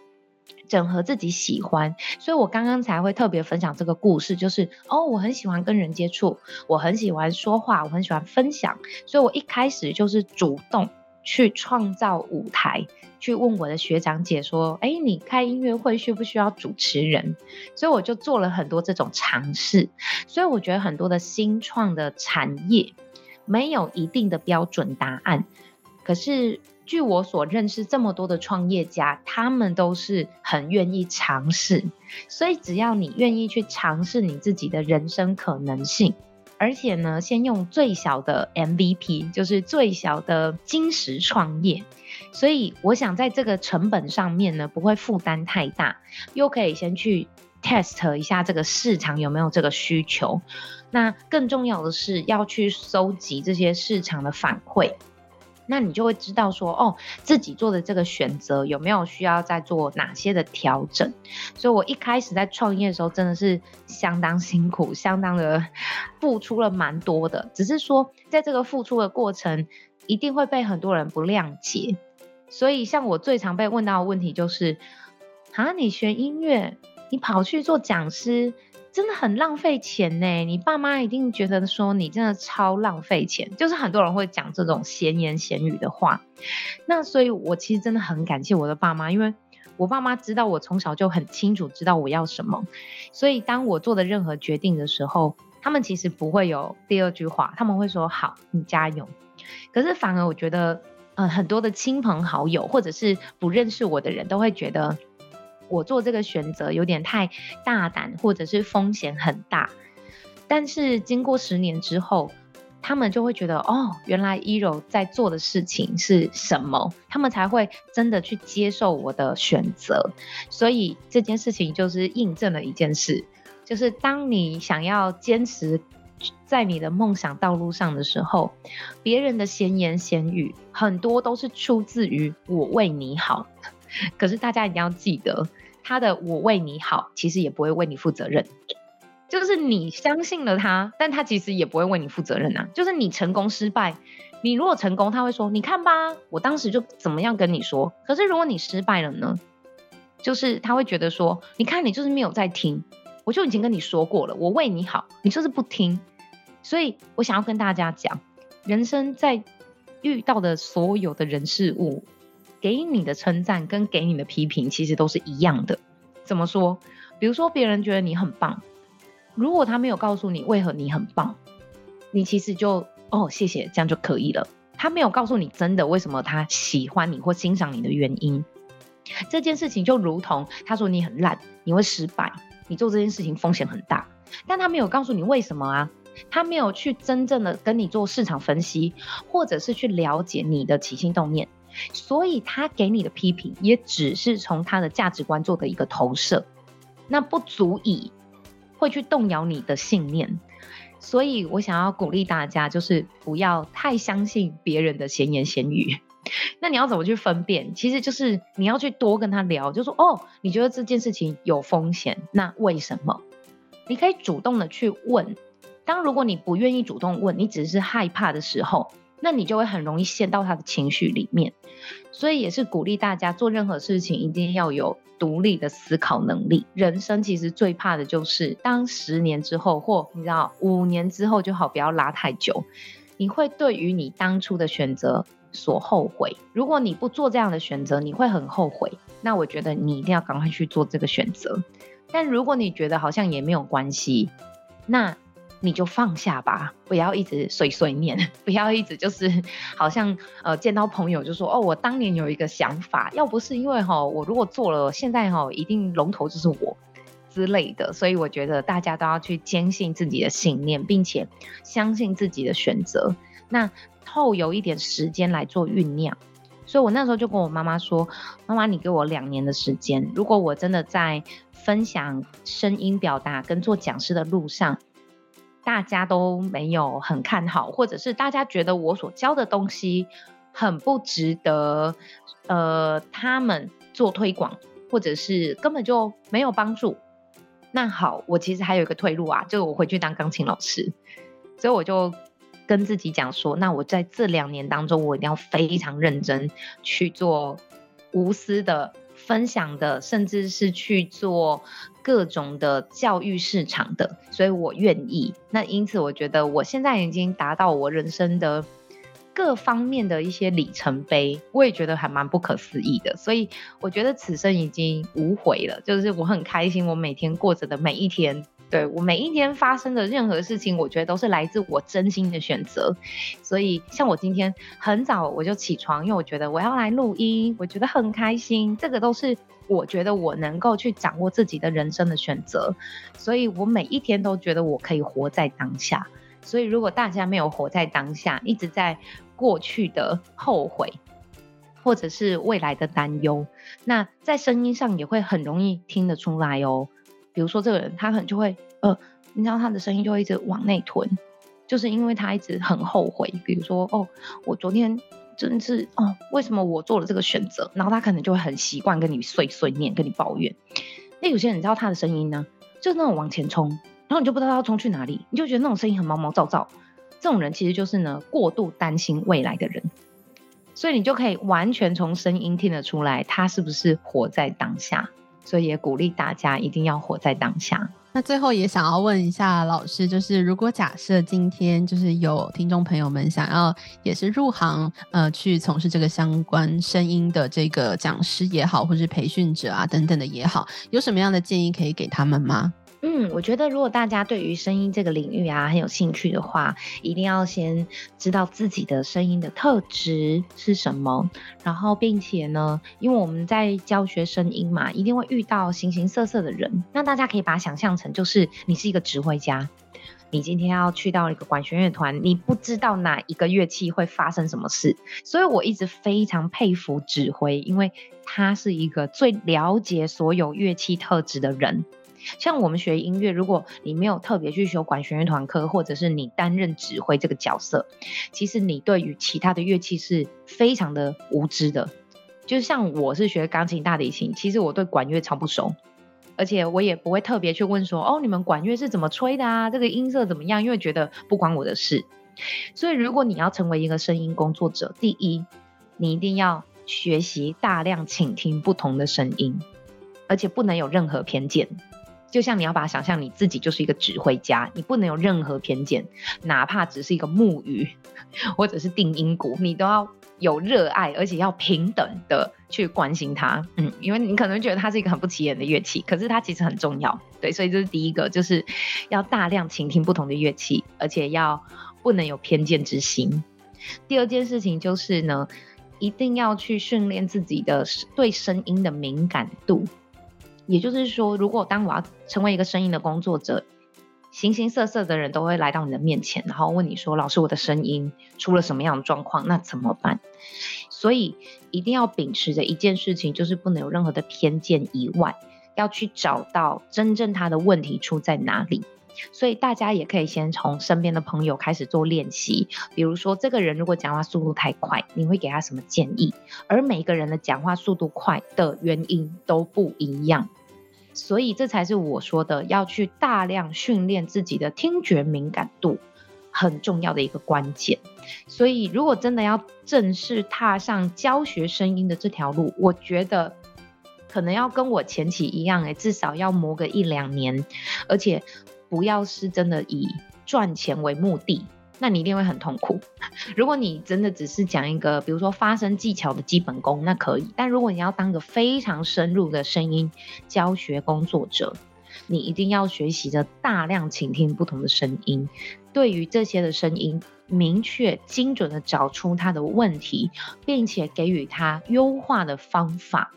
整合自己喜欢，所以我刚刚才会特别分享这个故事，就是哦，我很喜欢跟人接触，我很喜欢说话，我很喜欢分享，所以我一开始就是主动去创造舞台，去问我的学长姐说，哎，你开音乐会需不需要主持人？所以我就做了很多这种尝试，所以我觉得很多的新创的产业没有一定的标准答案，可是。据我所认识，这么多的创业家，他们都是很愿意尝试。所以，只要你愿意去尝试你自己的人生可能性，而且呢，先用最小的 MVP，就是最小的金石创业。所以，我想在这个成本上面呢，不会负担太大，又可以先去 test 一下这个市场有没有这个需求。那更重要的是，要去收集这些市场的反馈。那你就会知道说，哦，自己做的这个选择有没有需要再做哪些的调整。所以我一开始在创业的时候，真的是相当辛苦，相当的付出了蛮多的。只是说，在这个付出的过程，一定会被很多人不谅解。所以，像我最常被问到的问题就是，啊，你学音乐，你跑去做讲师。真的很浪费钱呢，你爸妈一定觉得说你真的超浪费钱，就是很多人会讲这种闲言闲语的话。那所以，我其实真的很感谢我的爸妈，因为我爸妈知道我从小就很清楚知道我要什么，所以当我做的任何决定的时候，他们其实不会有第二句话，他们会说好，你加油。可是反而我觉得，呃，很多的亲朋好友或者是不认识我的人都会觉得我做这个选择有点太大胆，或者是风险很大。但是经过十年之后，他们就会觉得哦，原来依柔在做的事情是什么，他们才会真的去接受我的选择。所以这件事情就是印证了一件事，就是当你想要坚持在你的梦想道路上的时候，别人的闲言闲语很多都是出自于我为你好。可是大家一定要记得，他的我为你好，其实也不会为你负责任。就是你相信了他，但他其实也不会为你负责任呐、啊。就是你成功失败，你如果成功，他会说：“你看吧，我当时就怎么样跟你说。”可是如果你失败了呢？就是他会觉得说：“你看，你就是没有在听，我就已经跟你说过了，我为你好，你就是不听。”所以我想要跟大家讲，人生在遇到的所有的人事物，给你的称赞跟给你的批评，其实都是一样的。怎么说？比如说别人觉得你很棒。如果他没有告诉你为何你很棒，你其实就哦谢谢，这样就可以了。他没有告诉你真的为什么他喜欢你或欣赏你的原因，这件事情就如同他说你很烂，你会失败，你做这件事情风险很大，但他没有告诉你为什么啊，他没有去真正的跟你做市场分析，或者是去了解你的起心动念，所以他给你的批评也只是从他的价值观做的一个投射，那不足以。会去动摇你的信念，所以我想要鼓励大家，就是不要太相信别人的闲言闲语。那你要怎么去分辨？其实就是你要去多跟他聊，就说哦，你觉得这件事情有风险，那为什么？你可以主动的去问。当如果你不愿意主动问，你只是害怕的时候，那你就会很容易陷到他的情绪里面。所以也是鼓励大家做任何事情一定要有独立的思考能力。人生其实最怕的就是当十年之后，或你知道五年之后就好，不要拉太久。你会对于你当初的选择所后悔。如果你不做这样的选择，你会很后悔。那我觉得你一定要赶快去做这个选择。但如果你觉得好像也没有关系，那。你就放下吧，不要一直碎碎念，不要一直就是好像呃见到朋友就说哦，我当年有一个想法，要不是因为哈我如果做了，现在哈一定龙头就是我之类的，所以我觉得大家都要去坚信自己的信念，并且相信自己的选择，那后有一点时间来做酝酿。所以我那时候就跟我妈妈说，妈妈你给我两年的时间，如果我真的在分享声音表达跟做讲师的路上。大家都没有很看好，或者是大家觉得我所教的东西很不值得，呃，他们做推广，或者是根本就没有帮助。那好，我其实还有一个退路啊，就我回去当钢琴老师。所以我就跟自己讲说，那我在这两年当中，我一定要非常认真去做无私的。分享的，甚至是去做各种的教育市场的，所以我愿意。那因此，我觉得我现在已经达到我人生的各方面的一些里程碑，我也觉得还蛮不可思议的。所以我觉得此生已经无悔了，就是我很开心，我每天过着的每一天。对，我每一天发生的任何事情，我觉得都是来自我真心的选择。所以，像我今天很早我就起床，因为我觉得我要来录音，我觉得很开心。这个都是我觉得我能够去掌握自己的人生的选择。所以我每一天都觉得我可以活在当下。所以，如果大家没有活在当下，一直在过去的后悔，或者是未来的担忧，那在声音上也会很容易听得出来哦。比如说这个人，他可能就会，呃，你知道他的声音就会一直往内吞，就是因为他一直很后悔。比如说，哦，我昨天真是，哦，为什么我做了这个选择？然后他可能就会很习惯跟你碎碎念，跟你抱怨。那有些人你知道他的声音呢，就是那种往前冲，然后你就不知道他要冲去哪里，你就觉得那种声音很毛毛躁躁。这种人其实就是呢，过度担心未来的人，所以你就可以完全从声音听得出来，他是不是活在当下。所以也鼓励大家一定要活在当下。那最后也想要问一下老师，就是如果假设今天就是有听众朋友们想要也是入行，呃，去从事这个相关声音的这个讲师也好，或是培训者啊等等的也好，有什么样的建议可以给他们吗？嗯，我觉得如果大家对于声音这个领域啊很有兴趣的话，一定要先知道自己的声音的特质是什么，然后并且呢，因为我们在教学声音嘛，一定会遇到形形色色的人，那大家可以把它想象成就是你是一个指挥家，你今天要去到一个管弦乐团，你不知道哪一个乐器会发生什么事，所以我一直非常佩服指挥，因为他是一个最了解所有乐器特质的人。像我们学音乐，如果你没有特别去修管弦乐团课，或者是你担任指挥这个角色，其实你对于其他的乐器是非常的无知的。就像我是学钢琴、大提琴，其实我对管乐超不熟，而且我也不会特别去问说，哦，你们管乐是怎么吹的啊？这个音色怎么样？因为觉得不关我的事。所以，如果你要成为一个声音工作者，第一，你一定要学习大量倾听不同的声音，而且不能有任何偏见。就像你要把它想象你自己就是一个指挥家，你不能有任何偏见，哪怕只是一个木鱼或者是定音鼓，你都要有热爱，而且要平等的去关心它。嗯，因为你可能觉得它是一个很不起眼的乐器，可是它其实很重要。对，所以这是第一个，就是要大量倾听不同的乐器，而且要不能有偏见之心。第二件事情就是呢，一定要去训练自己的对声音的敏感度。也就是说，如果当我要成为一个声音的工作者，形形色色的人都会来到你的面前，然后问你说：“老师，我的声音出了什么样的状况？那怎么办？”所以一定要秉持着一件事情，就是不能有任何的偏见以外，要去找到真正他的问题出在哪里。所以大家也可以先从身边的朋友开始做练习，比如说这个人如果讲话速度太快，你会给他什么建议？而每个人的讲话速度快的原因都不一样。所以这才是我说的，要去大量训练自己的听觉敏感度，很重要的一个关键。所以如果真的要正式踏上教学声音的这条路，我觉得可能要跟我前期一样，诶，至少要磨个一两年，而且不要是真的以赚钱为目的。那你一定会很痛苦。如果你真的只是讲一个，比如说发声技巧的基本功，那可以。但如果你要当个非常深入的声音教学工作者，你一定要学习着大量倾听不同的声音，对于这些的声音，明确精准的找出它的问题，并且给予它优化的方法。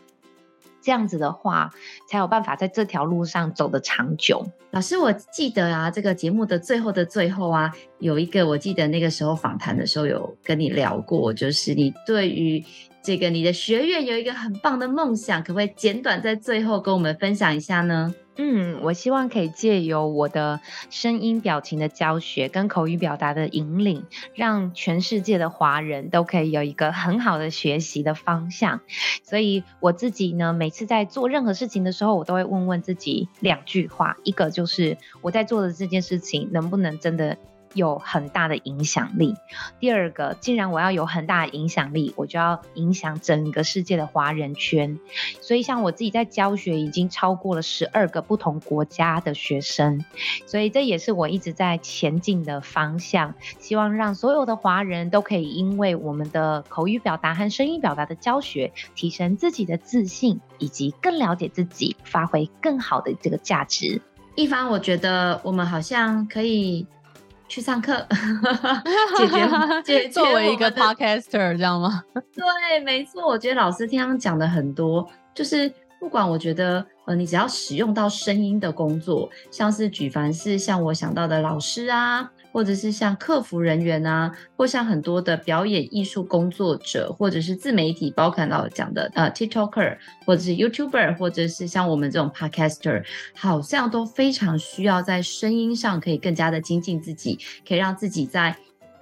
这样子的话，才有办法在这条路上走得长久。老师，我记得啊，这个节目的最后的最后啊，有一个我记得那个时候访谈的时候有跟你聊过，就是你对于这个你的学院有一个很棒的梦想，可不可以简短在最后跟我们分享一下呢？嗯，我希望可以借由我的声音表情的教学跟口语表达的引领，让全世界的华人都可以有一个很好的学习的方向。所以我自己呢，每次在做任何事情的时候，我都会问问自己两句话：一个就是我在做的这件事情能不能真的有很大的影响力。第二个，既然我要有很大的影响力，我就要影响整个世界的华人圈。所以，像我自己在教学，已经超过了十二个不同国家的学生。所以，这也是我一直在前进的方向。希望让所有的华人都可以因为我们的口语表达和声音表达的教学，提升自己的自信，以及更了解自己，发挥更好的这个价值。一帆，我觉得我们好像可以。去上课，解决解决作为一个 podcaster 这样吗？对，没错。我觉得老师听他们讲的很多，就是不管我觉得，呃，你只要使用到声音的工作，像是举凡是像我想到的老师啊。或者是像客服人员啊，或像很多的表演艺术工作者，或者是自媒体，包括老讲的呃 TikToker，或者是 YouTuber，或者是像我们这种 Podcaster，好像都非常需要在声音上可以更加的精进自己，可以让自己在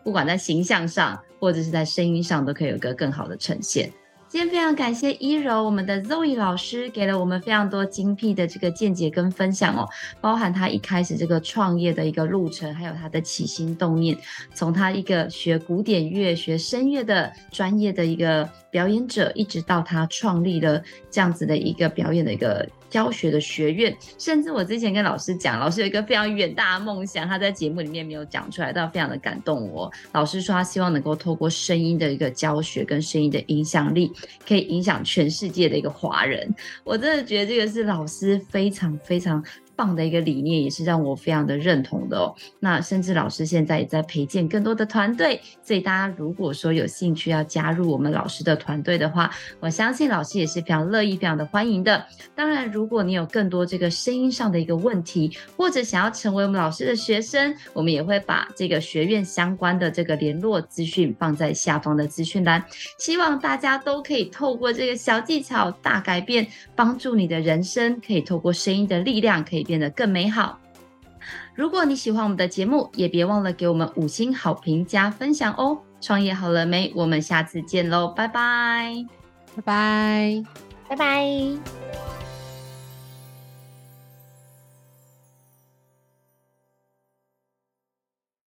不管在形象上，或者是在声音上，都可以有个更好的呈现。今天非常感谢一柔，我们的 Zoe 老师给了我们非常多精辟的这个见解跟分享哦，包含他一开始这个创业的一个路程，还有他的起心动念，从他一个学古典乐、学声乐的专业的一个表演者，一直到他创立了这样子的一个表演的一个。教学的学院，甚至我之前跟老师讲，老师有一个非常远大的梦想，他在节目里面没有讲出来，但非常的感动我。老师说他希望能够透过声音的一个教学跟声音的影响力，可以影响全世界的一个华人。我真的觉得这个是老师非常非常棒的一个理念，也是让我非常的认同的哦。那甚至老师现在也在培建更多的团队，所以大家如果说有兴趣要加入我们老师的团队的话，我相信老师也是非常乐意、非常的欢迎的。当然，如果你有更多这个声音上的一个问题，或者想要成为我们老师的学生，我们也会把这个学院相关的这个联络资讯放在下方的资讯栏。希望大家都可以透过这个小技巧大改变，帮助你的人生可以透过声音的力量，可以变得更美好。如果你喜欢我们的节目，也别忘了给我们五星好评加分享哦。创业好了没？我们下次见喽，拜拜，拜拜，拜拜。